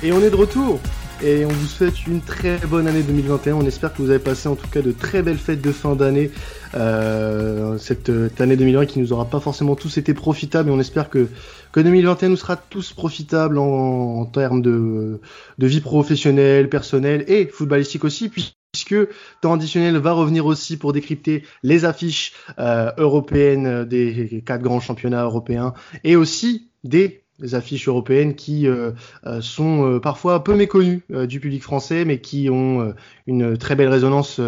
Et on est de retour et on vous souhaite une très bonne année 2021. On espère que vous avez passé en tout cas de très belles fêtes de fin d'année. Euh, cette, année 2020 qui nous aura pas forcément tous été profitable et on espère que, que 2021 nous sera tous profitable en, termes de, de vie professionnelle, personnelle et footballistique aussi puisque temps additionnel va revenir aussi pour décrypter les affiches euh, européennes des quatre grands championnats européens et aussi des des affiches européennes qui euh, euh, sont euh, parfois un peu méconnues du public français, mais qui ont une très belle résonance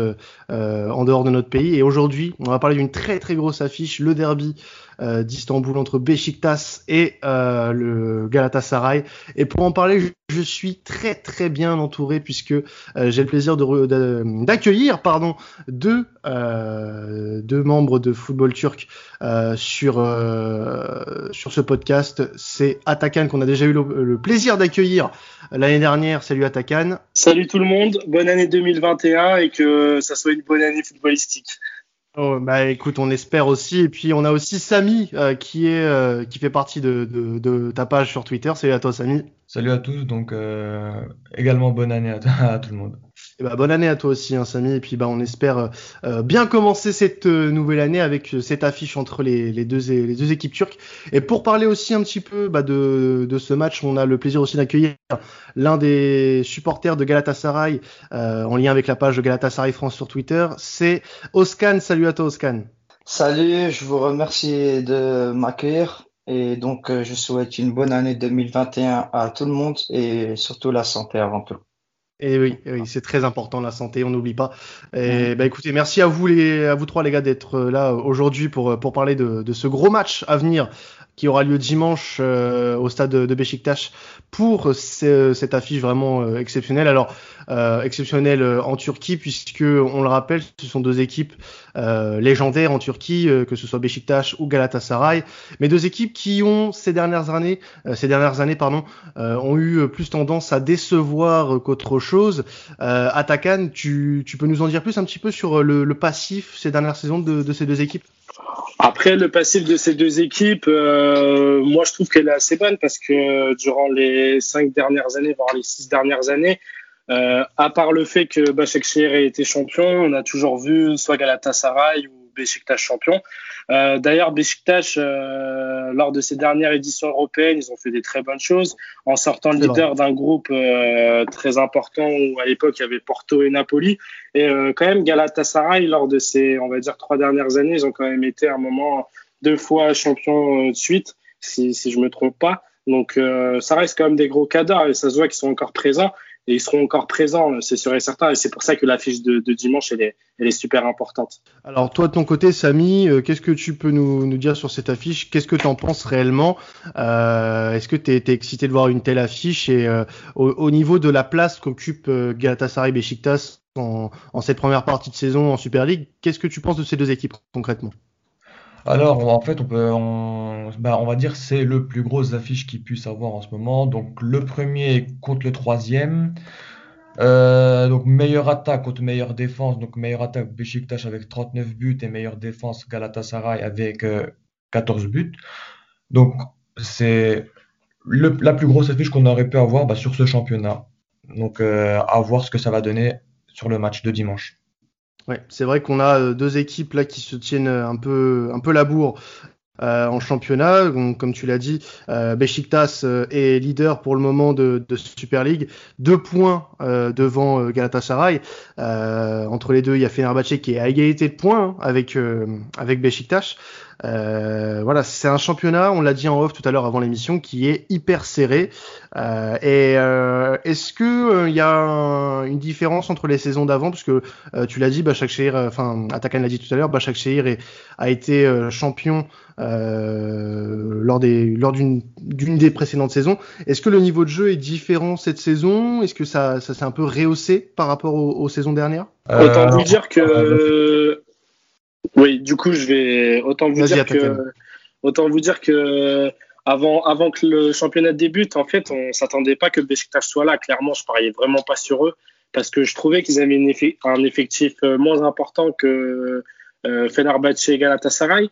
en dehors de notre pays. Et aujourd'hui, on va parler d'une très très grosse affiche, le derby euh, d'Istanbul entre Beşiktaş et euh, le Galatasaray. Et pour en parler, je, suis très très bien entouré puisque euh, j'ai le plaisir d'accueillir pardon deux deux membres de football turc sur sur ce podcast. C'est Atakan qu'on a déjà eu le, plaisir d'accueillir l'année dernière. Salut Atakan. Salut tout le monde. Bonne année 2021 et que ça soit une bonne année footballistique. Oh, bah écoute, on espère aussi. Et puis on a aussi Samy euh, qui est euh, qui fait partie de, de, de, ta page sur Twitter. Salut à toi Samy. Salut à tous. Donc euh, également bonne année à tout le monde. Et eh bah, bonne année à toi aussi, hein, Samy. Et puis bah, on espère euh, euh, bien commencer cette euh, nouvelle année avec cette affiche entre les, les, deux, les deux équipes turques. Et pour parler aussi un petit peu bah, de, de ce match, on a le plaisir aussi d'accueillir l'un des supporters de Galatasaray en lien avec la page de Galatasaray France sur Twitter. C'est Oscan. Salut à toi, Oscan. Salut, je vous remercie de m'accueillir. Et donc, je souhaite une bonne année 2021 à tout le monde et surtout la santé avant tout. Et oui, oui c'est très important la santé, on n'oublie pas. Et bah écoutez, merci à vous les, à vous trois les gars d'être là aujourd'hui pour pour parler de, de ce gros match à venir qui aura lieu dimanche euh, au stade de, de pour cette affiche vraiment euh, exceptionnelle. Alors euh, exceptionnelle en Turquie puisque on le rappelle, ce sont deux équipes légendaires en Turquie, que ce soit Beşiktaş ou Galatasaray, mais deux équipes qui ont ces dernières années, ces dernières années pardon, ont eu plus tendance à décevoir qu'autre chose. Atakan, tu, peux nous en dire plus un petit peu sur le, passif ces dernières saisons de ces deux équipes? Après, le passif de ces deux équipes, euh, moi, je trouve qu'elle est assez bonne parce que durant les cinq dernières années, voire les six dernières années, euh, à part le fait que Başakşehir ait été champion, on a toujours vu soit Galatasaray ou Beşiktaş champion. Euh, d'ailleurs, Beşiktaş, euh, lors de ces dernières éditions européennes, ils ont fait des très bonnes choses en sortant le leader d'un groupe euh, très important où à l'époque il y avait Porto et Napoli. Et quand même, Galatasaray, lors de ces, on va dire, trois dernières années, ils ont quand même été à un moment deux fois champion de suite, si, si je me trompe pas. Donc ça reste quand même des gros cadres et ça se voit qu'ils sont encore présents ils seront encore présents, c'est sûr et certain. Et c'est pour ça que l'affiche de, de, dimanche, est, super importante. Alors toi, de ton côté, Samy, euh, qu'est-ce que tu peux nous, dire sur cette affiche? Qu'est-ce que tu en penses réellement? Euh, Est-ce que tu es, excité de voir une telle affiche? Et euh, au, niveau de la place qu'occupe Galatasaray Besiktas en, en cette première partie de saison en Super League, qu'est-ce que tu penses de ces deux équipes concrètement? Alors, en fait, on peut, on, on va dire c'est le plus gros affiche qu'il puisse avoir en ce moment. Donc, le premier contre le troisième. Euh, donc, meilleure attaque contre meilleure défense. Donc, meilleure attaque Beşiktaş avec 39 buts et meilleure défense Galatasaray avec 14 euh, buts. Donc, c'est la plus grosse affiche qu'on aurait pu avoir bah, sur ce championnat. Donc, euh, à voir ce que ça va donner sur le match de dimanche. Ouais, c'est vrai qu'on a euh, deux équipes là qui se tiennent euh, un peu, un peu la. Euh, en championnat. comme tu l'as dit, euh, est leader pour le moment de, Super League, deux points devant Galatasaray. entre les deux, il y a Fenerbahçe qui est à égalité de points hein, avec avec. Euh, voilà, c'est un championnat, on l'a dit en off tout à l'heure avant l'émission, qui est hyper serré. Euh, et euh, est-ce que il y a une différence entre les saisons d'avant, parce que tu l'as dit, Bachak Shehir, enfin Atakan l'a dit tout à l'heure, Bachak Shehir a été champion lors des lors d'une d'une des précédentes saisons. Est-ce que le niveau de jeu est différent cette saison? Est-ce que ça ça s'est un peu rehaussé par rapport aux, aux saisons dernières? Autant vous dire que oui, du coup, je vais autant vous dire que autant vous dire que avant, avant que le championnat débute, en fait, on s'attendait pas que Besiktas soit là. Clairement, je pariais vraiment pas sur eux parce que je trouvais qu'ils avaient un effectif euh, moins important que euh, Fenerbahçe et Galatasaray.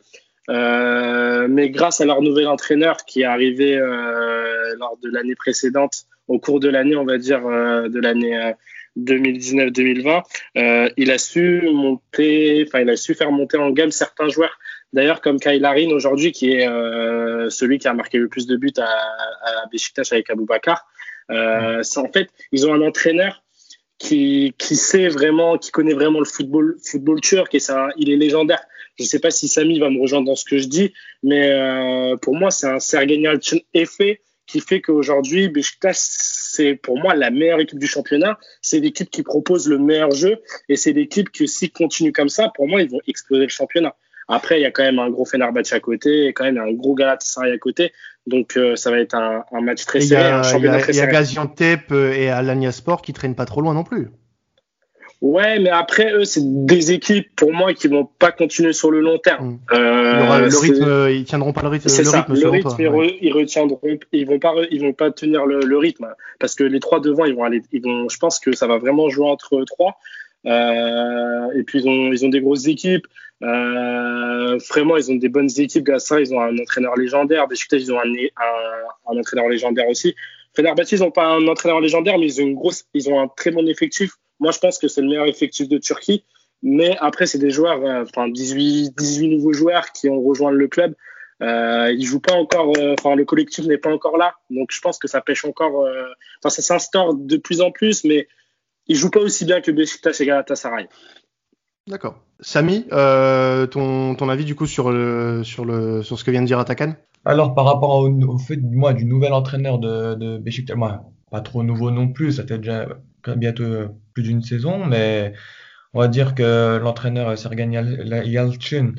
Euh, mais grâce à leur nouvel entraîneur qui est arrivé euh, lors de l'année précédente au cours de l'année, on va dire, de l'année 2019-2020, il a su monter, enfin, il a su faire monter en gamme certains joueurs. D'ailleurs, comme Kyle Harin aujourd'hui, qui est celui qui a marqué le plus de buts à, à Besiktas avec Bakar. Euh, en fait, ils ont un entraîneur qui, sait vraiment, qui connaît vraiment le football, football turc et ça, il est légendaire. Je ne sais pas si Samy va me rejoindre dans ce que je dis, mais euh, pour moi, c'est un Sergei Yalchin effet qui fait qu'aujourd'hui, Beşiktaş, c'est pour moi la meilleure équipe du championnat. C'est l'équipe qui propose le meilleur jeu et c'est l'équipe que s'ils continuent comme ça, pour moi, ils vont exploser le championnat. Après, il y a quand même un gros Fenerbahçe à côté et quand même un gros Galatasaray à côté. Donc, euh, ça va être un, un match très serré, un championnat très serré. Il y a Gaziantep euh, et Alanya Sport qui traînent pas trop loin non plus. Ouais, mais après, eux, c'est des équipes, pour moi, qui vont pas continuer sur le long terme. Mm. Euh, le, rythme, ils tiendront pas le rythme. C'est ça, le rythme, ils, ils, retiendront, ils vont pas, ils vont pas tenir le, le, rythme. Parce que les trois devant, ils vont aller, ils vont, je pense que ça va vraiment jouer entre trois. Euh, et puis, ils ont, ils ont des grosses équipes. Euh, vraiment, ils ont des bonnes équipes. Gassin, ils ont un entraîneur légendaire. Besiktas, ils ont un, un, un, entraîneur légendaire aussi. Fenerbahçe, ils n'ont pas un entraîneur légendaire, mais ils ont une grosse, ils ont un très bon effectif. Moi, je pense que c'est le meilleur effectif de Turquie. Mais après, c'est des joueurs, euh, enfin 18, 18 nouveaux joueurs qui ont rejoint le club. Euh, ils jouent pas encore, euh, enfin le collectif n'est pas encore là, donc je pense que ça pêche encore. Euh, enfin, ça s'instaure de plus en plus, mais ils jouent pas aussi bien que Besiktas et Galatasaray. D'accord. Samy, ton, ton, avis du coup sur, le, sur, le, sur ce que vient de dire Atakan? Alors par rapport au, fait du nouvel entraîneur de, de moi, pas trop nouveau non plus, ça fait déjà bientôt plus d'une saison, mais on va dire que l'entraîneur Sergen Yalchin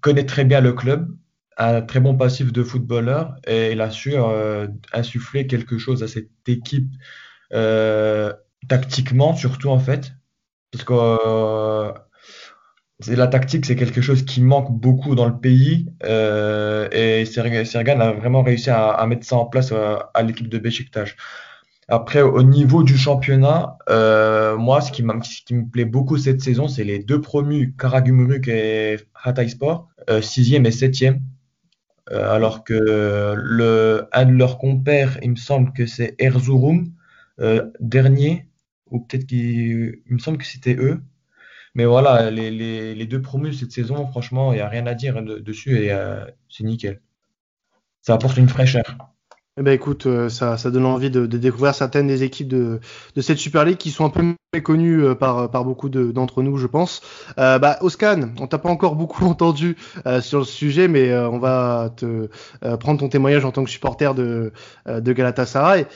connaît très bien le club, a un très bon passif de footballeur et il a su euh, insuffler quelque chose à cette équipe euh, tactiquement surtout en fait. Parce que euh, la tactique, c'est quelque chose qui manque beaucoup dans le pays euh, et Sergan a vraiment réussi à, mettre ça en place euh, à, l'équipe de Beşiktaş. Après, au niveau du championnat, euh, moi, ce qui, me plaît beaucoup cette saison, c'est les deux promus, Karagümrük et Hatayspor, euh, sixième et septième. Euh, alors que le, un de leurs compères, il me semble que c'est Erzurum, dernier, ou peut-être qu'il me semble que c'était eux. Mais voilà, les, les, deux promus cette saison, franchement, il n'y a rien à dire dessus et euh, c'est nickel. Ça apporte une fraîcheur. Eh ben écoute, euh, ça, ça donne envie de, découvrir certaines des équipes de, de cette Super League qui sont un peu méconnues euh, par, par beaucoup d'entre nous, je pense. Bah, Oscan, on t'a pas encore beaucoup entendu sur le sujet, mais on va te prendre ton témoignage en tant que supporter de, de Galatasaray.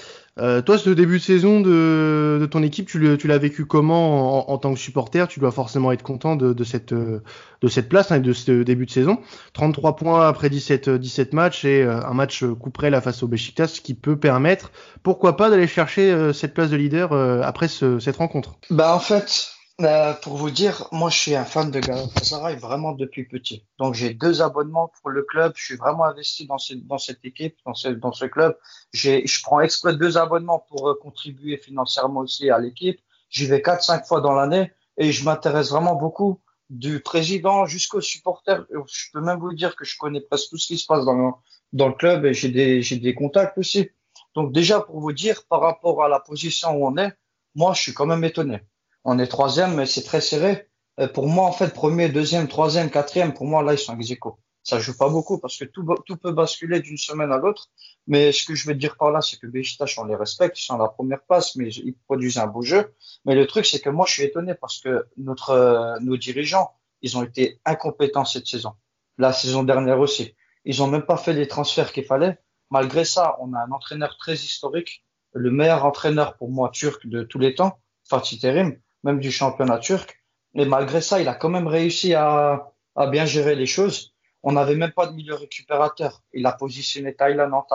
Euh, toi, ce début de saison de, de ton équipe, tu l'as vécu comment en, en, tant que supporter? Tu dois forcément être content de, de cette, de cette place hein, et de ce début de saison. 33 points après 17, 17 matchs et euh, un match coup près la face au Besiktas qui peut permettre, pourquoi pas, d'aller chercher euh, cette place de leader après ce, cette rencontre? Bah en fait, euh, pour vous dire, moi, je suis un fan de Galatasaray vraiment depuis petit. Donc, j'ai deux abonnements pour le club. Je suis vraiment investi dans, ce, dans cette équipe, dans ce, dans ce club. Je prends exprès deux abonnements pour euh, contribuer financièrement aussi à l'équipe. J'y vais quatre, cinq fois dans l'année et je m'intéresse vraiment beaucoup du président jusqu'aux supporters. Je peux même vous dire que je connais presque tout ce qui se passe dans le, dans le club et j'ai des, j'ai des contacts aussi. Donc, déjà, pour vous dire, par rapport à la position où on est, moi, je suis quand même étonné. On est troisième, mais c'est très serré. Euh, pour moi, en fait, premier, deuxième, troisième, quatrième, pour moi, là, ils sont ex aequo. Ça joue pas beaucoup parce que tout, peut basculer d'une semaine à l'autre. Mais ce que je veux dire par là, c'est que Beşiktaş, on les respecte, ils sont à la première passe, mais ils produisent un beau jeu. Mais le truc, c'est que moi, je suis étonné parce que notre, euh, nos dirigeants, ils ont été incompétents cette saison. La saison dernière aussi. Ils ont même pas fait les transferts qu'il fallait. Malgré ça, on a un entraîneur très historique, le meilleur entraîneur pour moi turc de tous les temps, Fatih Terim même du championnat turc. Mais malgré ça, il a quand même réussi à, bien gérer les choses. On n'avait même pas de milieu récupérateur. Il a positionné Thailand en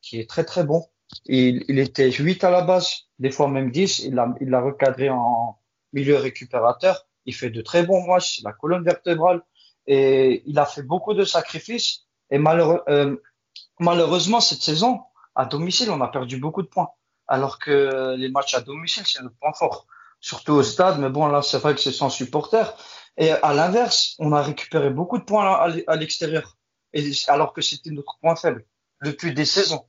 qui est très très bon. Il, était 8 à la base, des fois même 10. Il l'a recadré en milieu récupérateur. Il fait de très bons matchs, la colonne vertébrale. Et il a fait beaucoup de sacrifices. Et euh, malheureusement, cette saison, à domicile, on a perdu beaucoup de points. Alors que les matchs à domicile, c'est notre point fort surtout au stade. Mais bon, là, c'est vrai que c'est sans supporters. Et à l'inverse, on a récupéré beaucoup de points à l'extérieur, alors que c'était notre point faible depuis des saisons.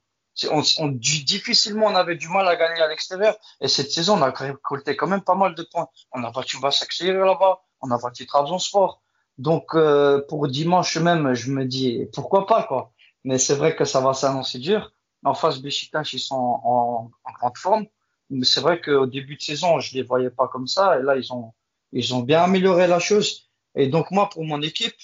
On, difficilement on avait du mal à gagner à l'extérieur. Et cette saison, on a récolté quand même pas mal de points. On a battu Başakşehir là-bas, on a battu Trabzonspor. Donc euh, pour dimanche même, je me dis pourquoi pas quoi. Mais c'est vrai que ça va s'annoncer dur. En face, Besiktas, ils sont en grande forme. Mais c'est vrai qu'au début de saison, je les voyais pas comme ça. Et là, ils ont, ils bien amélioré la chose. Et donc moi, pour mon équipe,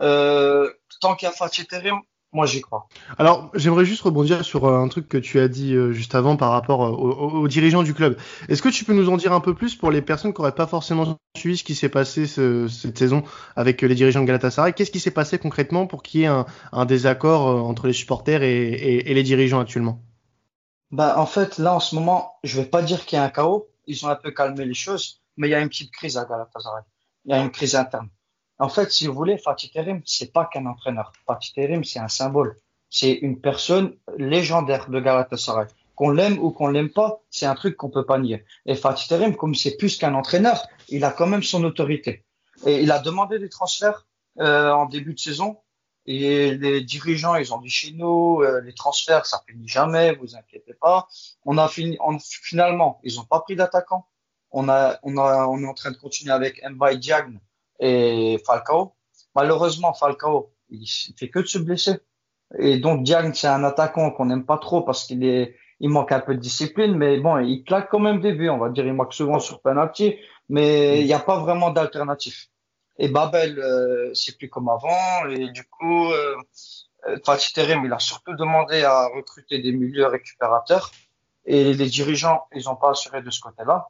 euh, tant qu'il y a Terim, moi, j'y crois. Alors, j'aimerais juste rebondir sur euh, un truc que tu as dit euh, juste avant par rapport aux, dirigeants du club. Est-ce que tu peux nous en dire un peu plus pour les personnes qui n'auraient pas forcément suivi ce qui s'est passé cette saison avec les dirigeants de Galatasaray? Qu'est-ce qui s'est passé concrètement pour qu'il y ait un, désaccord entre les supporters et, les dirigeants actuellement? Bah, En fait, là, en ce moment, je vais pas dire qu'il y a un chaos. Ils ont un peu calmé les choses, mais il y a une petite crise à Galatasaray. Il y a une crise interne. En fait, si vous voulez, Fatih Terim, c'est pas qu'un entraîneur. Fatih Terim, c'est un symbole. C'est une personne légendaire de Galatasaray. Qu'on l'aime ou qu'on l'aime pas, c'est un truc qu'on peut pas nier. Et Fatih Terim, comme c'est plus qu'un entraîneur, il a quand même son autorité. Et il a demandé des transferts euh, en début de saison. Et les dirigeants, ils ont dit chez nous, euh, les transferts, ça finit jamais, vous inquiétez pas. On a fini, finalement, ils ont pas pris d'attaquant. On a, on a, on est en train de continuer avec Mbaye Diagne et Falcao. Malheureusement, Falcao, il fait que de se blesser. Et donc, Diagne, c'est un attaquant qu'on n'aime pas trop parce qu'il est, il manque un peu de discipline, mais bon, il claque quand même des buts, on va dire. Il manque souvent sur penalty, mais il n'y a pas vraiment d'alternative. Et Babel, euh, c'est plus comme avant. Et du coup, euh, euh Fatih Terim, il a surtout demandé à recruter des milieux récupérateurs. Et les dirigeants, ils n'ont pas assuré de ce côté-là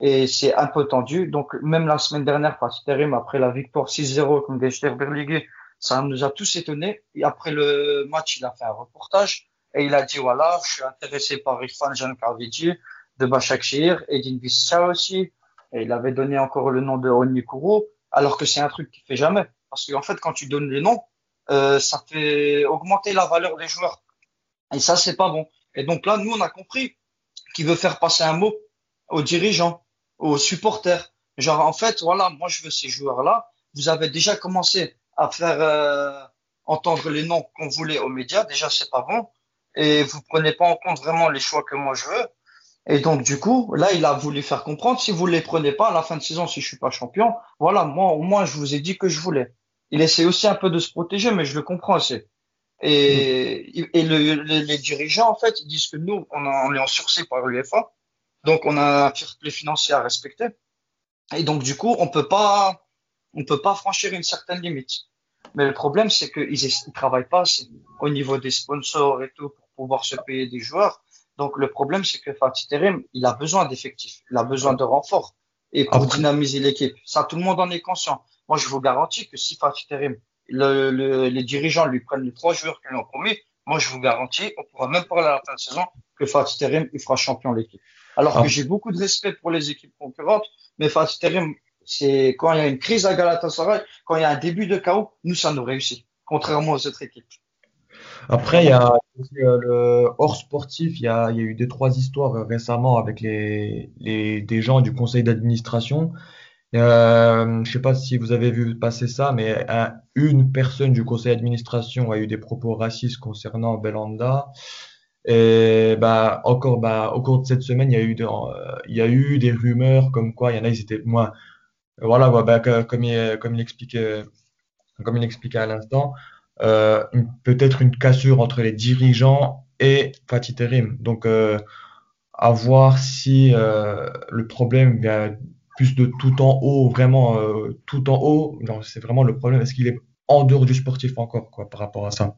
et c'est un peu tendu. Donc, même la semaine dernière, Terim, après la victoire 6-0 contre Berligue, ça nous a tous étonnés. Et après le match, il a fait un reportage et il a dit, voilà, je suis intéressé par Irfan Jankavidji de Başakşehir, Edin Visca aussi. Et il avait donné encore le nom de Onyekuru, alors que c'est un truc qu'il fait jamais. Parce qu'en fait, quand tu donnes les noms, euh, ça fait augmenter la valeur des joueurs. Et ça, c'est pas bon. Et donc là, nous, on a compris qu'il veut faire passer un mot aux dirigeants aux supporters. Genre, en fait, voilà, moi, je veux ces joueurs-là. Vous avez déjà commencé à faire euh, entendre les noms qu'on voulait aux médias. Déjà, c'est pas bon. Et vous prenez pas en compte vraiment les choix que moi je veux. Et donc, du coup, là, il a voulu faire comprendre, si vous les prenez pas à la fin de saison, si je suis pas champion, voilà, moi, au moins, je vous ai dit que je voulais. Il essaie aussi un peu de se protéger, mais je le comprends aussi. Et, et le, les, dirigeants, en fait, ils disent que nous, on, on est en sursis par l'UEFA. Donc, on a un fair play financier à respecter. Et donc, du coup, on peut pas, on peut pas franchir une certaine limite. Mais le problème, c'est qu'ils ne travaillent pas au niveau des sponsors et tout pour pouvoir se payer des joueurs. Donc, le problème, c'est que Fatih Terim, il a besoin d'effectifs. Il a besoin de renforts et pour dynamiser l'équipe. Ça, tout le monde en est conscient. Moi, je vous garantis que si Fatih Terim, le, les dirigeants lui prennent les trois joueurs qu'ils ont promis, moi, je vous garantis, on pourra même parler à la fin de saison que Fatih Terim, il fera champion l'équipe. Alors que ah. j'ai beaucoup de respect pour les équipes concurrentes, mais Fatih Terim, c'est quand il y a une crise à Galatasaray, quand il y a un début de chaos, nous, ça nous réussit, contrairement aux autres équipes. Après, il y a euh, le hors sportif, il y a, y a eu deux, trois histoires euh, récemment avec les, les, des gens du conseil d'administration. Euh, je sais pas si vous avez vu passer ça, mais une personne du conseil d'administration a eu des propos racistes concernant Belanda. Et bah encore bah au cours de cette semaine, il y a eu euh, des rumeurs comme quoi il y en a ils étaient moins voilà bah, comme il comme il expliquait comme il expliquait à l'instant euh, peut-être une cassure entre les dirigeants et Fatih Terim. Donc euh, à voir si euh, le problème vient plus de tout en haut, vraiment euh, tout en haut. C'est vraiment le problème. Est-ce qu'il est en dehors du sportif encore quoi par rapport à ça?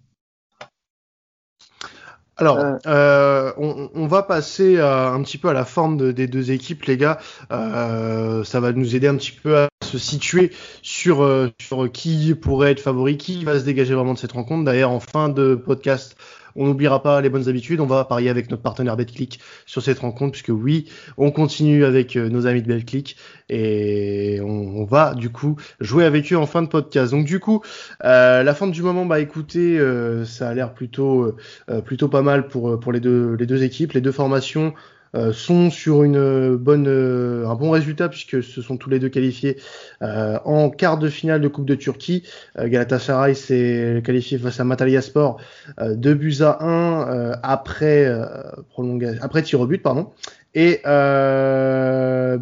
Alors, euh, on, on, va passer un petit peu à la forme de, des deux équipes, les gars. Euh, ça va nous aider un petit peu à se situer sur, euh, sur qui pourrait être favori, qui va se dégager vraiment de cette rencontre. D'ailleurs, en fin de podcast, on n'oubliera pas les bonnes habitudes. On va parier avec notre partenaire BetClick sur cette rencontre, puisque oui, on continue avec euh, nos amis de BetClick et on, va du coup jouer avec eux en fin de podcast. Donc du coup, euh, la fin du moment, bah écoutez, ça a l'air plutôt plutôt pas mal pour pour les deux les deux équipes, les deux formations. Euh, sont sur une bonne, un bon résultat puisque ce sont tous les deux qualifiés en quart de finale de Coupe de Turquie. Galatasaray s'est qualifié face à Matalya Sport 2 buts à 1 après prolongation, après tir au but pardon. Et euh,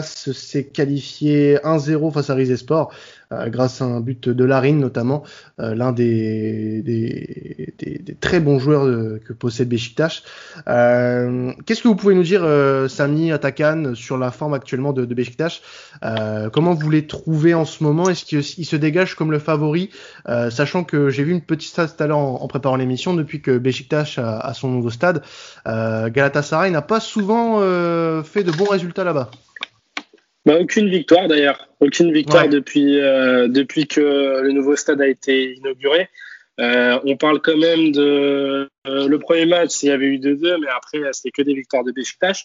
s'est qualifié 1-0 face à Rizesport. Euh, grâce à un but de Larine notamment, euh, l'un des, très bons joueurs que possède Besiktas. Euh, qu'est-ce que vous pouvez nous dire, Sami Atakan, sur la forme actuellement de, de Comment vous les trouvez en ce moment? Est-ce qu'il se dégage comme le favori? Sachant que j'ai vu une petite stat tout à l'heure en, préparant l'émission, depuis que Besiktas a, son nouveau stade, Galatasaray n'a pas souvent fait de bons résultats là-bas. Bah, aucune victoire d'ailleurs, aucune victoire depuis, euh, depuis que le nouveau stade a été inauguré. Euh, on parle quand même de euh, le premier match, il y avait eu 2-2, mais après c'était que des victoires de Besiktas.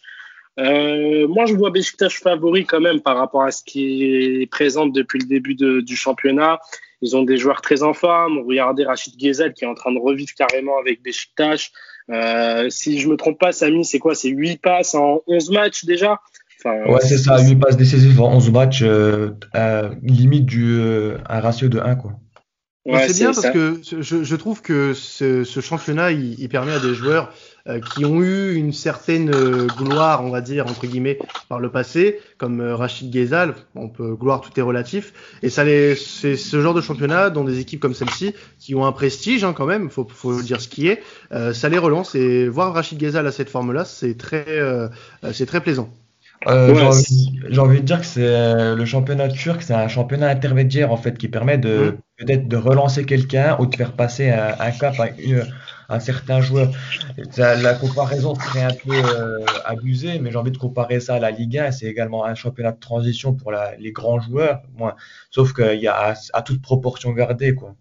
moi, je vois Besiktas favori quand même par rapport à ce qui est présent depuis le début du championnat. Ils ont des joueurs très en forme. Regardez Rachid Ghezel qui est en train de revivre carrément avec Besiktas. si je me trompe pas, Samy, c'est quoi? C'est 8 passes en 11 matchs déjà? Ouais, c'est ça, 8 passes décisives en 11 matchs, euh, limite du, euh, un ratio de 1. Quoi. Ouais, c'est bien parce que je, je, trouve que ce, ce championnat, il, il, permet à des joueurs euh, qui ont eu une certaine euh, gloire, on va dire, entre guillemets, par le passé, comme Rachid Ghezal, on peut, gloire, tout est relatif, et ça les, c'est ce genre de championnat dans des équipes comme celle-ci, qui ont un prestige hein, quand même, faut, faut dire ce qui est, ça les relance, et voir Rachid Ghezal à cette forme-là, c'est très, c'est très plaisant. Euh, j'ai envie, de dire que c'est euh, le championnat turc, c'est un championnat intermédiaire en fait qui permet de mmh. peut-être de relancer quelqu'un ou de faire passer un, cap à, un certain joueur. la comparaison serait un peu euh, abusée, mais j'ai envie de comparer ça à la Ligue 1. C'est également un championnat de transition pour la, les grands joueurs, moins. sauf qu'il y a à, toute proportion gardée quoi.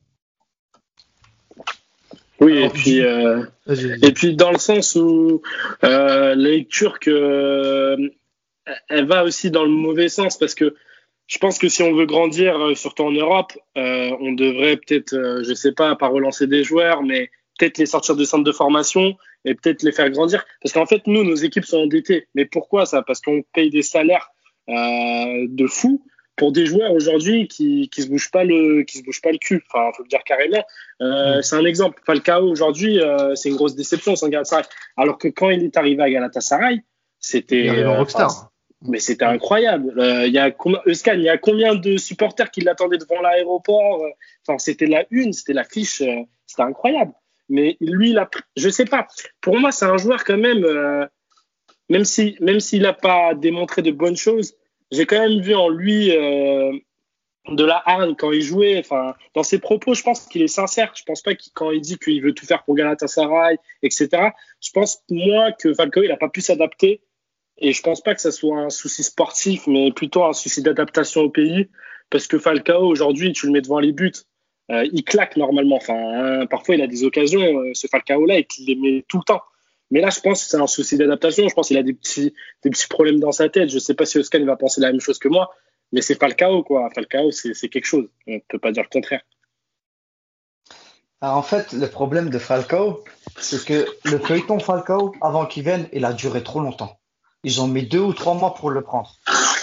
Oui, et puis, euh, et puis dans le sens où euh, les Turcs elle va aussi dans le mauvais sens parce que je pense que si on veut grandir, euh, surtout en Europe, euh, on devrait peut-être, euh, je sais pas, pas relancer des joueurs, mais peut-être les sortir de centre de formation et peut-être les faire grandir. Parce qu'en fait, nous, nos équipes sont endettées. Mais pourquoi ça? Parce qu'on paye des salaires de fou pour des joueurs aujourd'hui qui qui se bougent pas le qui se bougent pas le cul. Enfin, faut le dire carrément. C'est un exemple. Falcao aujourd'hui, c'est une grosse déception sans Galatasaray. Alors que quand il est arrivé à Galatasaray, c'était rockstar mais c'était incroyable. Euh, il y a il y a combien de supporters qui l'attendaient devant l'aéroport euh, Enfin, c'était la une, c'était la fiche, euh, c'était incroyable. Mais lui, il a, je sais pas. Pour moi, c'est un joueur quand même, même si, même s'il n'a pas démontré de bonnes choses, j'ai quand même vu en lui de la hargne quand il jouait. Enfin, dans ses propos, je pense qu'il est sincère. Je pense pas qu'il, quand il dit qu'il veut tout faire pour Galatasaray, etc. Je pense moi que Falcao, il a pas pu s'adapter et je pense pas que ça soit un souci sportif, mais plutôt un souci d'adaptation au pays. Parce que Falcao, aujourd'hui, tu le mets devant les buts. Euh, il claque normalement. Enfin, hein, parfois, il a des occasions, euh, ce Falcao-là, et qu'il les met tout le temps. Mais là, je pense que c'est un souci d'adaptation. Je pense qu'il a des petits, des petits problèmes dans sa tête. Je sais pas si Oscar va penser la même chose que moi, mais c'est Falcao, quoi. Falcao, c'est quelque chose. On ne peut pas dire le contraire. en fait, le problème de Falcao, c'est que le feuilleton Falcao, avant qu'il vienne, il a duré trop longtemps. Ils ont mis deux ou trois mois pour le prendre.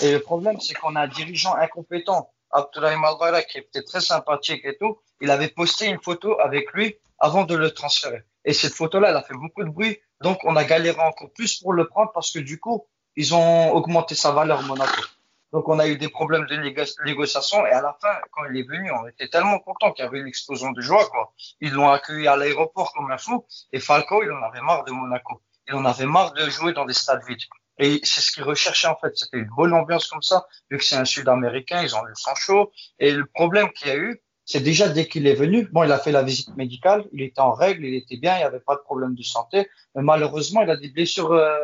Et le problème, c'est qu'on a un dirigeant incompétent, Abdoulaye Malgara, qui était très sympathique et tout. Il avait posté une photo avec lui avant de le transférer. Et cette photo-là, elle a fait beaucoup de bruit. Donc, on a galéré encore plus pour le prendre parce que du coup, ils ont augmenté sa valeur Monaco. Donc, on a eu des problèmes de négociation. Et à la fin, quand il est venu, on était tellement content qu'il y avait une explosion de joie, quoi. Ils l'ont accueilli à l'aéroport comme un fou. Et Falco, il en avait marre de Monaco. Il en avait marre de jouer dans des stades vides. Et c'est ce qu'ils recherchaient en fait. C'était une bonne ambiance comme ça, vu que c'est un Sud-Américain, ils ont le sang chaud. Et le problème qu'il y a eu, c'est déjà dès qu'il est venu, bon, il a fait la visite médicale, il était en règle, il était bien, il n'y avait pas de problème de santé. Mais malheureusement, il a des blessures, euh,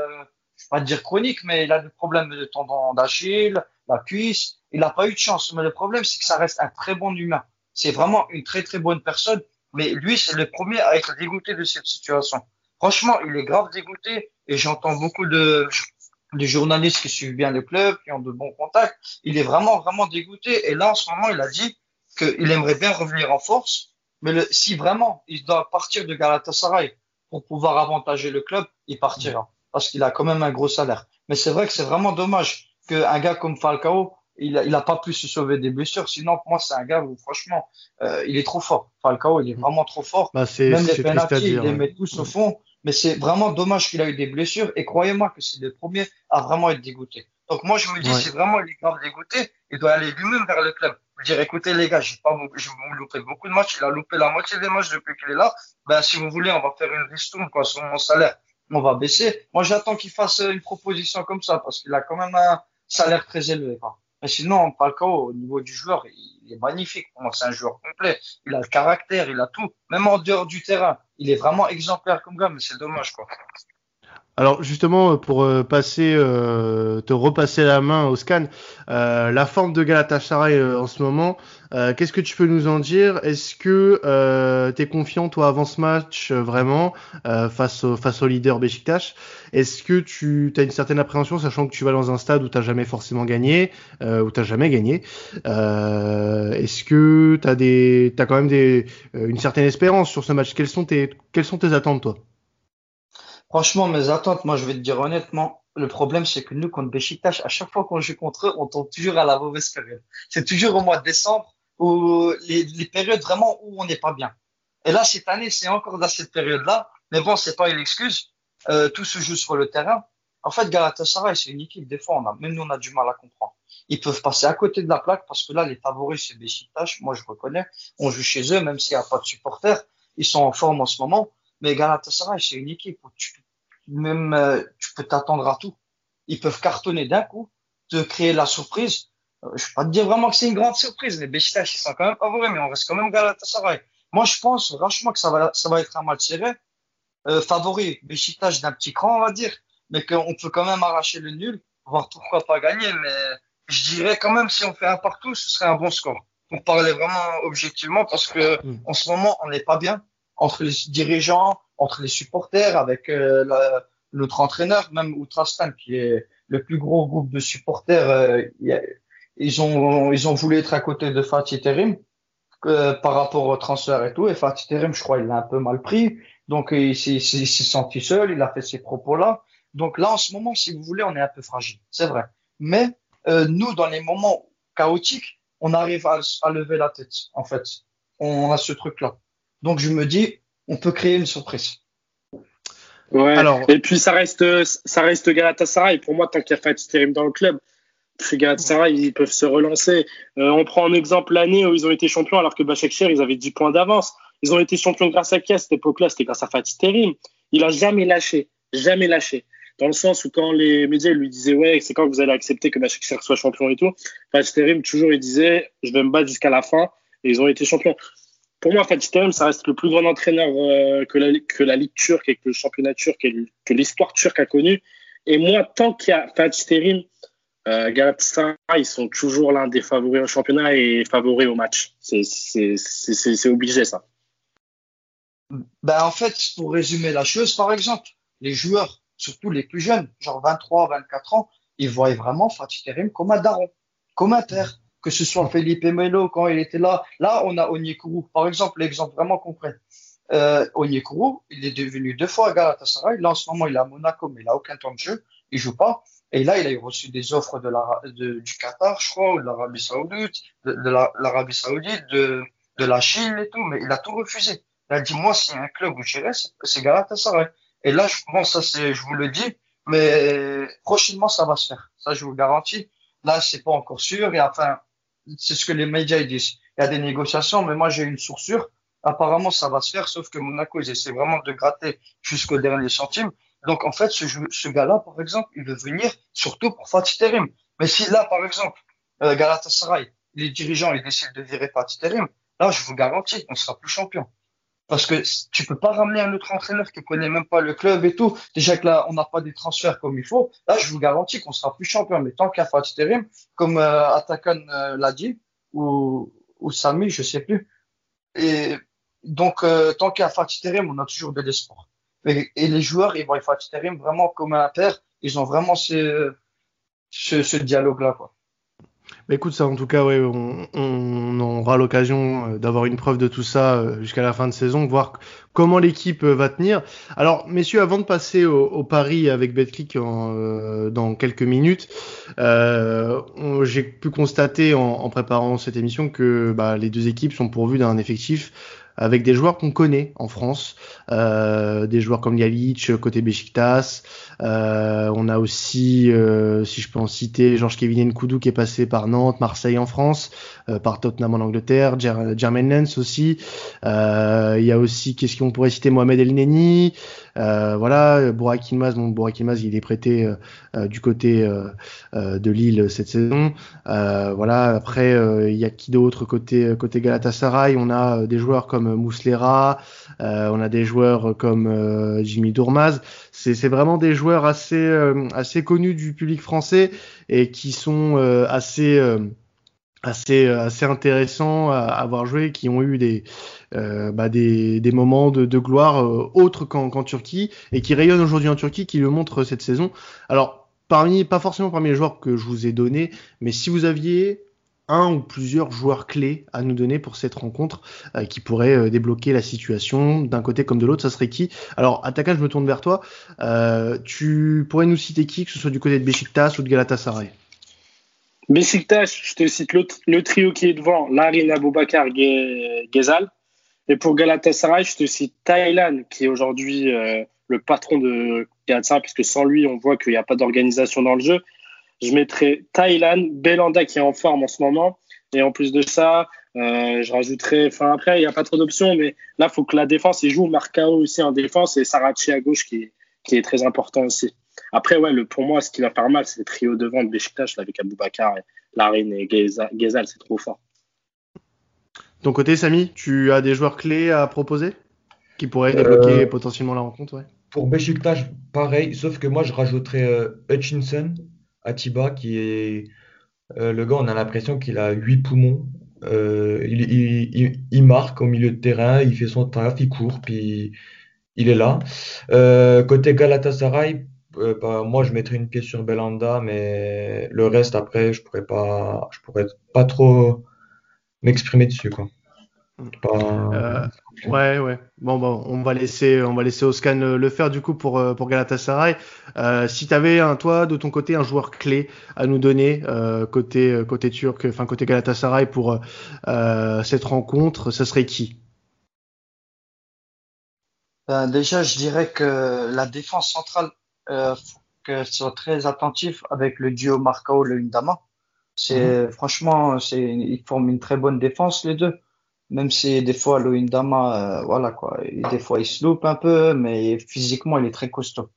je vais pas dire chroniques, mais il a des problèmes de tendon d'Achille, la cuisse. Il n'a pas eu de chance. Mais le problème, c'est que ça reste un très bon humain. C'est vraiment une très très bonne personne. Mais lui, c'est le premier à être dégoûté de cette situation. Franchement, il est grave dégoûté et j'entends beaucoup de, des journalistes qui suivent bien le club, qui ont de bons contacts. Il est vraiment, vraiment dégoûté. Et là, en ce moment, il a dit qu'il aimerait bien revenir en force. Mais si vraiment il doit partir de Galatasaray pour pouvoir avantager le club, il partira. parce qu'il a quand même un gros salaire. Mais c'est vrai que c'est vraiment dommage qu'un gars comme Falcao, il a, il a pas pu se sauver des blessures. Sinon, pour moi, c'est un gars où, franchement, euh, il est trop fort. Falcao, il est vraiment trop fort. Bah, c'est, Même les pénaltys, il les met tous au fond. Mais c'est vraiment dommage qu'il a eu des blessures. Et croyez-moi que c'est le premier à vraiment être dégoûté. Donc moi, je me dis, Ouais. si vraiment il est grave dégoûté, il doit aller lui-même vers le club. Dire, écoutez les gars, j'ai pas, je vous louper beaucoup de matchs. Il a loupé la moitié des matchs depuis qu'il est là. Ben, si vous voulez, on va faire une ristourne, quoi, sur mon salaire. On va baisser. Moi, j'attends qu'il fasse une proposition comme ça, parce qu'il a quand même un salaire très élevé, quoi. Mais sinon, Falcao, au niveau du joueur, il est magnifique. C'est un joueur complet. Il a le caractère, il a tout. Même en dehors du terrain. Il est vraiment exemplaire comme gars, mais c'est dommage, quoi. Alors justement, pour euh, passer, euh, te repasser la main au scan, euh, la forme de Galatasaray euh, en ce moment, euh, qu'est-ce que tu peux nous en dire? Est-ce que euh, tu es confiant toi avant ce match euh, vraiment euh, face au face au leader Besiktas Est-ce que tu as une certaine appréhension sachant que tu vas dans un stade où tu jamais forcément gagné, euh, où tu jamais gagné? Euh, Est-ce que tu as des t'as quand même des euh, une certaine espérance sur ce match? Quelles sont tes quelles sont tes attentes toi? Franchement, mes attentes, moi, je vais te dire honnêtement, le problème, c'est que nous, contre Besiktas, à chaque fois qu'on joue contre eux, on tombe toujours à la mauvaise période. C'est toujours au mois de décembre, les, les périodes vraiment où on n'est pas bien. Et là, cette année, c'est encore dans cette période-là. Mais bon, c'est pas une excuse. Euh, tout se joue sur le terrain. En fait, Galatasaray, c'est une équipe, des fois, on a, même nous, on a du mal à comprendre. Ils peuvent passer à côté de la plaque parce que là, les favoris, c'est Besiktas. Moi, je reconnais. On joue chez eux, même s'il n'y a pas de supporters. Ils sont en forme en ce moment. Mais Galatasaray, c'est une équipe où tu, même, euh, tu peux t'attendre à tout. Ils peuvent cartonner d'un coup, te créer la surprise. Euh, je vais pas te dire vraiment que c'est une grande surprise. Les Besiktas, ils sont quand même favoris, mais on reste quand même Galatasaray. Moi, je pense franchement que ça va, ça va être un match serré. Euh, favori, Besiktas d'un petit cran, on va dire, mais qu'on peut quand même arracher le nul, voir pourquoi pas gagner. Mais je dirais quand même, si on fait un partout, ce serait un bon score. Pour parler vraiment objectivement, parce que Mm. en ce moment, on n'est pas bien entre les dirigeants, entre les supporters, avec euh, la- notre entraîneur, même Outrastan, qui est le plus gros groupe de supporters. euh, ils ont ils ont voulu être à côté de Fatih Terim euh, par rapport au transfert et tout. Et Fatih Terim, je crois, il l'a un peu mal pris. Donc, euh, il s'est senti seul, il a fait ces propos-là. Donc là, en ce moment, si vous voulez, on est un peu fragile, c'est vrai. Mais euh, nous, dans les moments chaotiques, on arrive à, à lever la tête, en fait. On a ce truc-là. Donc, je me dis, on peut créer une surprise. Ouais. Alors- Et puis ça reste, ça reste Galatasaray. Pour moi, tant qu'il y a Fatih Terim dans le club, chez Galatasaray, ils peuvent se relancer. Euh, on prend en exemple l'année où ils ont été champions alors que Başakşehir, ils avaient 10 points d'avance. Ils ont été champions grâce à qui à cette époque-là C'était grâce à Fatih Terim. Il a jamais lâché, jamais lâché. Dans le sens où quand les médias lui disaient ouais, c'est quand vous allez accepter que Başakşehir soit champion et tout, Fatih Terim toujours il disait je vais me battre jusqu'à la fin et ils ont été champions. Pour moi, Fatih Terim, ça reste le plus grand entraîneur euh, que, la, Ligue turque et que le championnat turc et que l'histoire turque a connu. Et moi, tant qu'il y a Fatih Terim, euh, Galatasaray, ils sont toujours l'un des favoris au championnat et favoris au match. C'est obligé, ça. Ben, en fait, pour résumer la chose, par exemple, les joueurs, surtout les plus jeunes, genre 23, 24 ans, ils voient vraiment Fatih Terim comme un daron, comme un père. Que ce soit Felipe Melo quand il était là. Là, on a Onyekuru. Par exemple, l'exemple vraiment concret. Euh, Onyekuru, il est devenu deux fois à Galatasaray. Là, en ce moment, il est à Monaco, mais il a aucun temps de jeu. Il joue pas. Et là, il a reçu des offres de la, du Qatar, je crois, ou de l'Arabie Saoudite, de, de la- l'Arabie Saoudite, de, de la Chine et tout, mais il a tout refusé. Il a dit, moi, s'il y a un club où j'irai, c'est Galatasaray. Et là, je, bon, ça, c'est, je vous le dis, mais prochainement, ça va se faire. Ça, je vous le garantis. Là, c'est pas encore sûr. Et enfin, c'est ce que les médias disent. Il y a des négociations, mais moi, j'ai une source sûre. Apparemment, ça va se faire, sauf que Monaco, ils essaient vraiment de gratter jusqu'au dernier centime. Donc, en fait, ce gars-là, par exemple, il veut venir surtout pour Fatih Terim. Mais si là, par exemple, euh, Galatasaray, les dirigeants, ils décident de virer Fatih Terim, là, je vous garantis, on sera plus champion. Parce que tu peux pas ramener un autre entraîneur qui connaît même pas le club et tout. Déjà que là, on n'a pas des transferts comme il faut. Là, je vous garantis qu'on sera plus champion. Mais tant qu'il a Fatih Terim, comme euh, Atakan euh, l'a dit, ou, ou Sami, je sais plus. Et donc, euh, tant qu'il y a Fatih Terim, on a toujours de l'espoir. Et, et les joueurs, ils voient Fatih Terim vraiment comme un père. Ils ont vraiment ce, ce, ce dialogue-là, quoi. Bah, écoute, ça en tout cas, ouais, on, aura l'occasion euh, d'avoir une preuve de tout ça euh, jusqu'à la fin de saison, voir comment l'équipe euh, va tenir. Alors, messieurs, avant de passer au, pari avec Betclic dans quelques minutes, j'ai pu constater en, préparant cette émission que bah, les deux équipes sont pourvues d'un effectif avec des joueurs qu'on connaît en France, euh, des joueurs comme Yalic côté Besiktas. Euh, on a aussi, euh, si je peux en citer, Georges Kevin Nkoudou qui est passé par Nantes, Marseille en France, euh, par Tottenham en Angleterre, Jermaine Lens aussi. Euh, il y a aussi, qu'est-ce qu'on pourrait citer, Mohamed El Neni. Euh, voilà, Burak Ilmaz, bon, Burak Ilmaz, il est prêté du côté de Lille cette saison. voilà, après, il y a qui d'autre côté côté Galatasaray? On a des joueurs comme Mouslera, on a des joueurs comme Jimmy Dourmaz. C'est vraiment des joueurs assez assez connus du public français et qui sont assez assez assez intéressants à avoir joué, qui ont eu des euh, bah des, des, moments de, de gloire euh, autres qu'en Turquie et qui rayonnent aujourd'hui en Turquie, qui le montrent cette saison. Alors parmi pas forcément parmi les joueurs que je vous ai donnés, mais si vous aviez un ou plusieurs joueurs clés à nous donner pour cette rencontre euh, qui pourrait euh, débloquer la situation d'un côté comme de l'autre, ça serait qui? Alors, Ataka, je me tourne vers toi. Euh, tu pourrais nous citer qui, que ce soit du côté de Besiktas ou de Galatasaray? Besiktas, je te cite le, trio qui est devant, Larin Aboubakar Gezal. Et pour Galatasaray, je te cite Thailand, qui est aujourd'hui euh, le patron de Galatasaray, puisque sans lui, on voit qu'il n'y a pas d'organisation dans le jeu. Je mettrai Thailand, Belanda qui est en forme en ce moment. Et en plus de ça, euh, je rajouterai, enfin après, il n'y a pas trop d'options, mais là, il faut que la défense, il joue Marcao aussi en défense et Sarachi à gauche qui est très important aussi. Après, ouais, le, pour moi, ce qui va faire mal, c'est le trio devant de Beşiktaş avec Aboubakar, Larine et Gezal, c'est trop fort. Ton côté, Samy, tu as des joueurs clés à proposer qui pourraient débloquer euh, potentiellement la rencontre ouais? Pour Beşiktaş, pareil, sauf que moi, je rajouterais euh, Hutchinson, Atiba, qui est euh, le gars, on a l'impression qu'il a 8 poumons. il, marque au milieu de terrain, il fait son taf, il court, puis il est là. côté Galatasaray, bah, moi, je mettrais une pièce sur Belanda, mais le reste, après, je pourrais pas, je pourrais pas trop m'exprimer dessus, quoi. Euh, ouais, ouais. Bon, bon, on va laisser, on va laisser Oscan le, faire du coup pour euh, pour Galatasaray. Euh, si tu avais un toi de ton côté un joueur clé à nous donner côté côté turc, enfin côté Galatasaray pour cette rencontre, ce serait qui? Ben, Déjà, je dirais que la défense centrale euh, que soit très attentif avec le duo Marcao le Indama. C'est mhm. franchement, c'est ils forment une très bonne défense les deux. Même si des fois le Indama, euh, voilà quoi, des fois il se loupe un peu, mais physiquement il est très costaud.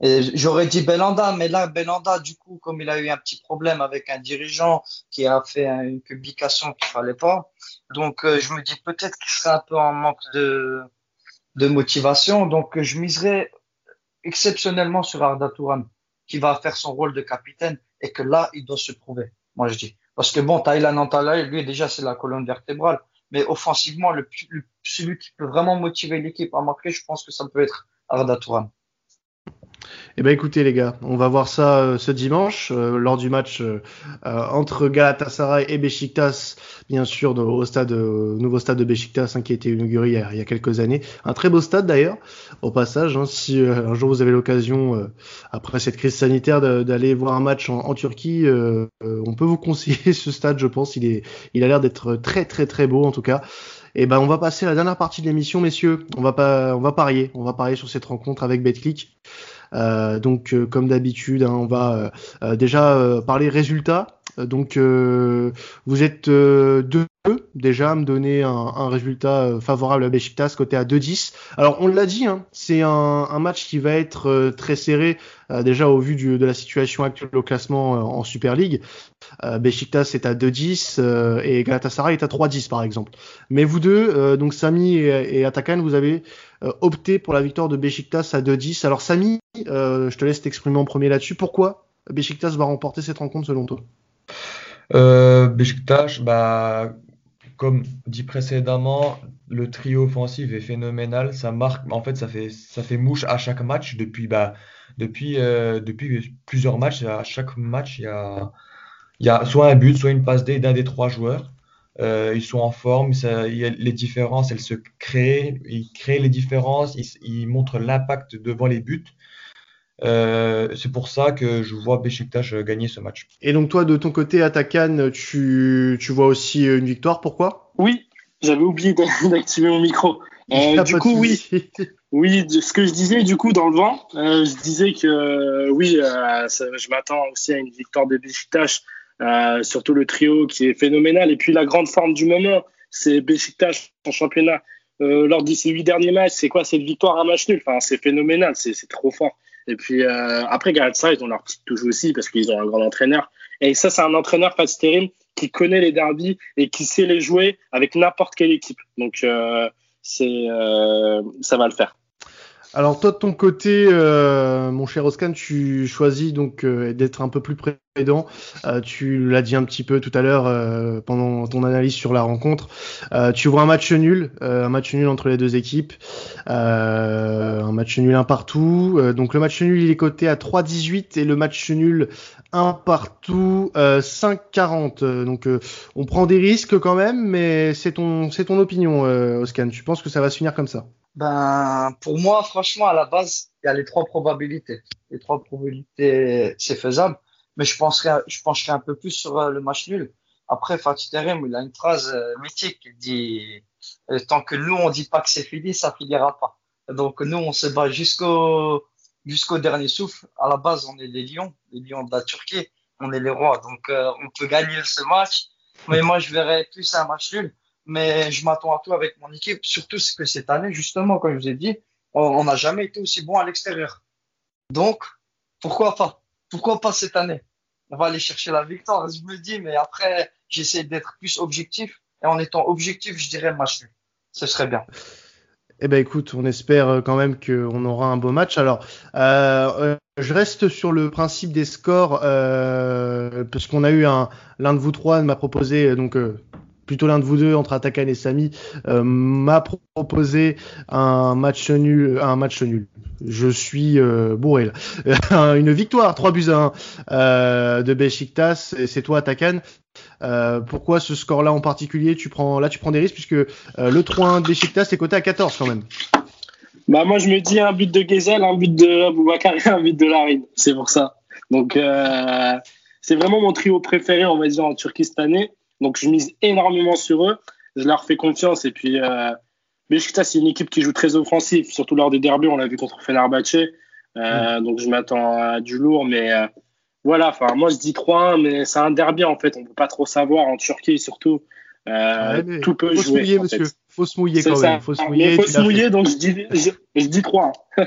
Et j'aurais dit Belanda, mais là Belanda du coup, comme il a eu un petit problème avec un dirigeant qui a fait une publication qu'il fallait pas, donc euh, je me dis peut-être qu'il serait un peu en manque de de motivation. Donc je miserais exceptionnellement sur Arda Touran, qui va faire son rôle de capitaine et que là, il doit se prouver, moi je dis. Parce que bon, Thailand Antala, lui déjà, c'est la colonne vertébrale. Mais offensivement, le, celui qui peut vraiment motiver l'équipe à marquer, je pense que ça peut être Arda Touran. Eh ben écoutez les gars, on va voir ça euh, ce dimanche euh, lors du match euh, entre Galatasaray et Besiktas, bien sûr au stade nouveau stade de Besiktas hein, qui a été inauguré il y a, il y a, quelques années. Un très beau stade d'ailleurs. Au passage, hein, si un jour vous avez l'occasion après cette crise sanitaire d'aller voir un match en, en Turquie, on peut vous conseiller ce stade. Je pense, il est, il a l'air d'être très très très beau en tout cas. Et eh ben on va passer à la dernière partie de l'émission, messieurs. On va pas, on va parier, on va parier sur cette rencontre avec BetClick. Euh, donc, euh, comme d'habitude, hein, on va euh, déjà parler résultats. Donc, vous êtes deux déjà à me donner un, résultat favorable à Besiktas côté à 2-10. Alors on l'a dit, hein, c'est un, match qui va être très serré déjà au vu de la situation actuelle au classement en Super League. Besiktas est à 2-10 et Galatasaray est à 3-10 par exemple. Mais vous deux, donc Sami et, et Atakan, vous avez euh, opté pour la victoire de Besiktas à 2-10. Alors Samy, euh, je te laisse t'exprimer en premier là-dessus. Pourquoi Besiktas va remporter cette rencontre selon toi euh, Besiktas, bah, comme dit précédemment, le trio offensif est phénoménal. Ça marque, en fait, ça fait, ça fait mouche à chaque match depuis, bah, depuis, depuis plusieurs matchs. À chaque match, il y a, y a soit un but, soit une passe d'un des trois joueurs. Euh, ils sont en forme, les différences, elles se créent, ils créent les différences, ils, montrent l'impact devant les buts. Euh, c'est pour ça que je vois Besiktas gagner ce match. Et donc toi, de ton côté, Atakan, tu, tu vois aussi une victoire. Pourquoi? Oui, j'avais oublié d'activer mon micro. Euh, du coup, oui. Oui, ce que je disais du coup dans le vent, euh, je disais que euh, oui, euh, je m'attends aussi à une victoire de Besiktas, surtout le trio qui est phénoménal. Et puis la grande forme du moment, c'est Besiktas en championnat. lors de ces huit derniers matchs, c'est quoi C'est une victoire à match nul? Enfin, c'est phénoménal, c'est trop fort. Et puis après, Galatasaray, ils ont leur petite touche aussi parce qu'ils ont un grand entraîneur. Et ça, c'est un entraîneur, Fatih qui connaît les derbies et qui sait les jouer avec n'importe quelle équipe. Donc c'est euh, ça va le faire. Alors toi de ton côté, euh, mon cher Oscan, tu choisis donc euh, d'être un peu plus prudent. tu l'as dit un petit peu tout à l'heure pendant ton analyse sur la rencontre. tu vois un match nul, un match nul entre les deux équipes, un match nul un partout. donc le match nul il est coté à 3-18 et le match nul un partout, 5-40. Euh, donc euh, on prend des risques quand même, mais c'est ton, c'est ton opinion, euh, Oscan. Tu penses que ça va se finir comme ça? Ben pour moi, franchement, à la base, il y a les trois probabilités. Les trois probabilités, c'est faisable, mais je penserais, je pencherais un peu plus sur le match nul. Après, Fatih Terim, il a une phrase mythique. Il dit tant que nous on dit pas que c'est fini, ça finira pas. Donc nous on se bat jusqu'au jusqu'au dernier souffle. À la base, on est les lions, les lions de la Turquie. On est les rois. Donc, euh, on peut gagner ce match. Mais moi, je verrais plus un match nul. Mais je m'attends à tout avec mon équipe. Surtout que cette année, justement, comme je vous ai dit, on n'a jamais été aussi bon à l'extérieur. Donc, pourquoi pas? Pourquoi pas cette année? On va aller chercher la victoire. Je me dis, mais après, j'essaie d'être plus objectif. Et en étant objectif, je dirais match nul. Ce serait bien. Eh ben écoute, on espère euh, quand même qu'on aura un beau match. Alors, euh, euh, je reste sur le principe des scores parce qu'on a eu un l'un de vous trois m'a proposé donc plutôt l'un de vous deux entre Atakan et Samy m'a proposé un match nul, un match nul. Je suis bourré là. Une victoire 3 buts à 1 de Besiktas. C'est toi Atakan. Euh, pourquoi ce score-là en particulier? Tu prends, Là, tu prends des risques puisque euh, le 3-1 de Besiktas est coté à 14 quand même. Bah, moi, je me dis un but de Gezel, un but de Boubacar un but de Larid. C'est pour ça. Donc, euh, c'est vraiment mon trio préféré, on va dire, en Turquie cette année. Donc, je mise énormément sur eux. Je leur fais confiance. Et puis, euh, Besiktas, c'est une équipe qui joue très offensif, surtout lors des derbies. On l'a vu contre Fenerbahçe. Euh, Donc, je m'attends à du lourd. Mais voilà, enfin, moi je dis 3-1, mais c'est un derby en fait. On ne peut pas trop savoir en Turquie surtout. Euh, tout peut jouer. Monsieur. Faut se mouiller quand même. Faut se mouiller. Faut se mouiller, donc je dis, je, dis 3.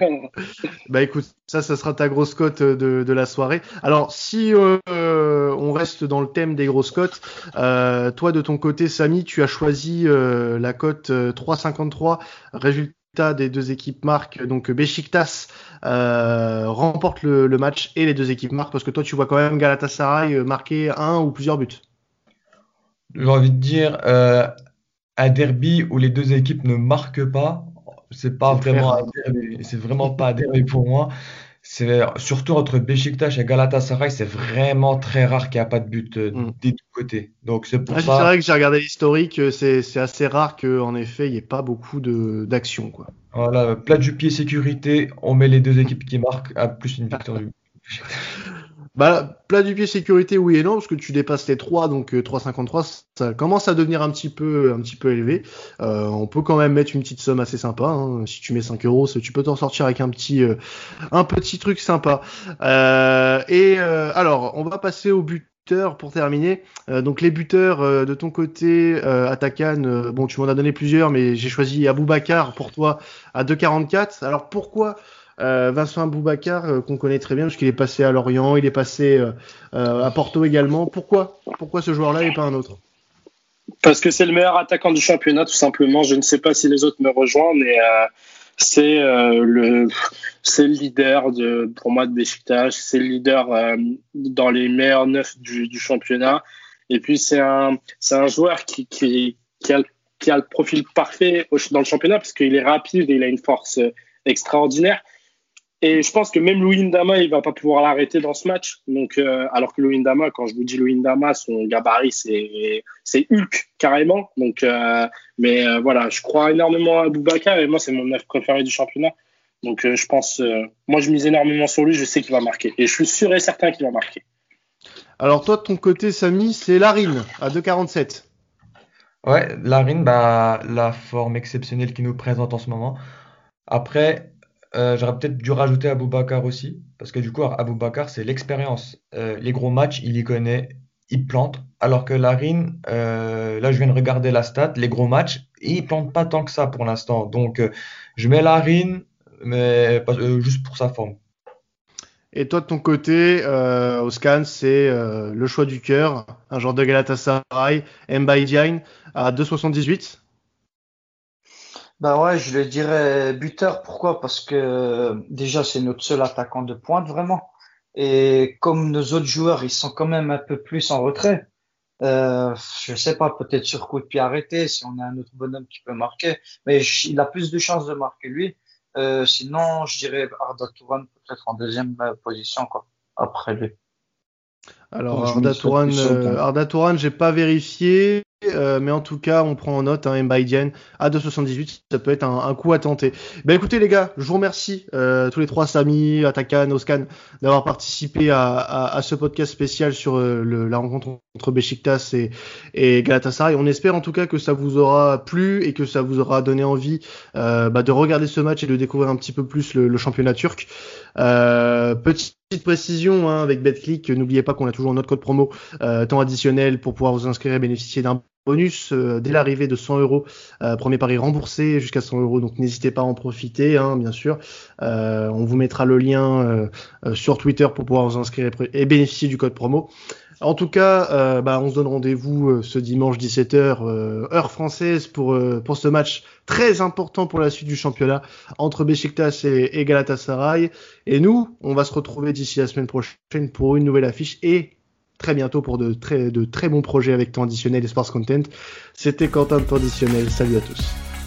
bah écoute, ça, ça sera ta grosse cote de, de la soirée. Alors, si euh, on reste dans le thème des grosses cotes, euh, toi de ton côté, Samy, tu as choisi euh, la cote 3,53. Résultat des deux équipes marquent. Donc Besiktas euh, remporte le, match et les deux équipes marquent parce que toi tu vois quand même Galatasaray euh, marquer un ou plusieurs buts. J'ai envie de dire euh, un derby où les deux équipes ne marquent pas, c'est pas vraiment un derby. C'est vraiment pas un derby pour moi. C'est surtout entre Besiktas et Galatasaray, c'est vraiment très rare qu'il n'y a pas de but euh, mm. des deux côtés. Donc c'est pour ça. C'est vrai que j'ai regardé l'historique, euh, c'est assez rare qu'en effet il n'y ait pas beaucoup d'action quoi. Voilà, plat du pied sécurité, on met les deux équipes qui marquent à plus une victoire du. Bah, plat du pied sécurité, oui et non, parce que tu dépasses les 3, donc 3,53, euh, ça commence à devenir un petit peu, un petit peu élevé. Euh, on peut quand même mettre une petite somme assez sympa. Hein. Si tu mets 5 euros, tu peux t'en sortir avec un petit, euh, un petit truc sympa. et alors, on va passer au buteur pour terminer. donc les buteurs de ton côté, Atakan, bon tu m'en as donné plusieurs, mais j'ai choisi Aboubacar pour toi à 2,44. Alors pourquoi euh, Vincent Boubacar, euh, qu'on connaît très bien, parce qu'il est passé à Lorient, il est passé euh, à Porto également. Pourquoi Pourquoi ce joueur-là et pas un autre? Parce que c'est le meilleur attaquant du championnat, tout simplement. Je ne sais pas si les autres me rejoignent, mais c'est le leader de pour moi de Besiktas, c'est le leader dans les meilleurs neufs du, championnat. Et puis c'est un joueur qui a, qui a le profil parfait dans le championnat parce qu'il est rapide et il a une force extraordinaire Et je pense que même Louis Ndama, il va pas pouvoir l'arrêter dans ce match. Donc, euh, alors que Louis Ndama, quand je vous dis Louis Ndama, son gabarit, c'est, c'est Hulk, carrément. Donc, euh, mais euh, voilà, je crois énormément à Boubacar et moi, c'est mon neuf préféré du championnat. Donc, je pense, moi, je mise énormément sur lui, je sais qu'il va marquer. Et je suis sûr et certain qu'il va marquer. Alors, toi, de ton côté, Samy, c'est Larine à 2,47. Ouais, Larine, bah, la forme exceptionnelle qu'il nous présente en ce moment. Après, euh, j'aurais peut-être dû rajouter Bakar aussi, parce que du coup, Bakar, c'est l'expérience. Euh, les gros matchs, il y connaît, il plante. Alors que Larine, euh, là, je viens de regarder la stat, les gros matchs, il plante pas tant que ça pour l'instant. Donc, je mets Larine, mais juste pour sa forme. Et toi, de ton côté, euh, Oscan, c'est le choix du cœur, un genre de Galatasaray, Mbaye à 2,78 bah ouais, je le dirais buteur. Pourquoi? Parce que déjà, c'est notre seul attaquant de pointe, vraiment. Et comme nos autres joueurs, ils sont quand même un peu plus en retrait. Euh, je sais pas, peut-être sur coup de pied arrêté, si on a un autre bonhomme qui peut marquer. Mais il a plus de chances de marquer lui. Euh, sinon, je dirais Arda Touran peut-être en deuxième euh, position, quoi, après lui. Alors, Arda Touran, euh, Arda Touran, j'ai pas vérifié. Euh, mais en tout cas, on prend en note un hein, à 2,78. Ça peut être un, coup à tenter. Ben écoutez les gars, je vous remercie euh, tous les trois, Samy, Atakan, Oskan, d'avoir participé à, ce podcast spécial sur euh, la rencontre entre Besiktas et, et Galatasaray. On espère en tout cas que ça vous aura plu et que ça vous aura donné envie bah, de regarder ce match et de découvrir un petit peu plus le, championnat turc. Petite précision hein, avec BetClick, n'oubliez pas qu'on a toujours notre code promo temps additionnel pour pouvoir vous inscrire et bénéficier d'un bonus euh, dès l'arrivée de 100 euros. Euh, premier pari remboursé jusqu'à 100 euros, donc n'hésitez pas à en profiter, hein, bien sûr. Euh, on vous mettra le lien sur Twitter pour pouvoir vous inscrire et bénéficier du code promo. En tout cas, bah, on se donne rendez-vous ce dimanche 17h, heure française, pour, pour ce match très important pour la suite du championnat entre Besiktas et, et Galatasaray. Et nous, on va se retrouver d'ici la semaine prochaine pour une nouvelle affiche et très bientôt pour de très, de très bons projets avec temps additionnel et sports content. C'était Quentin de temps additionnel. Salut à tous.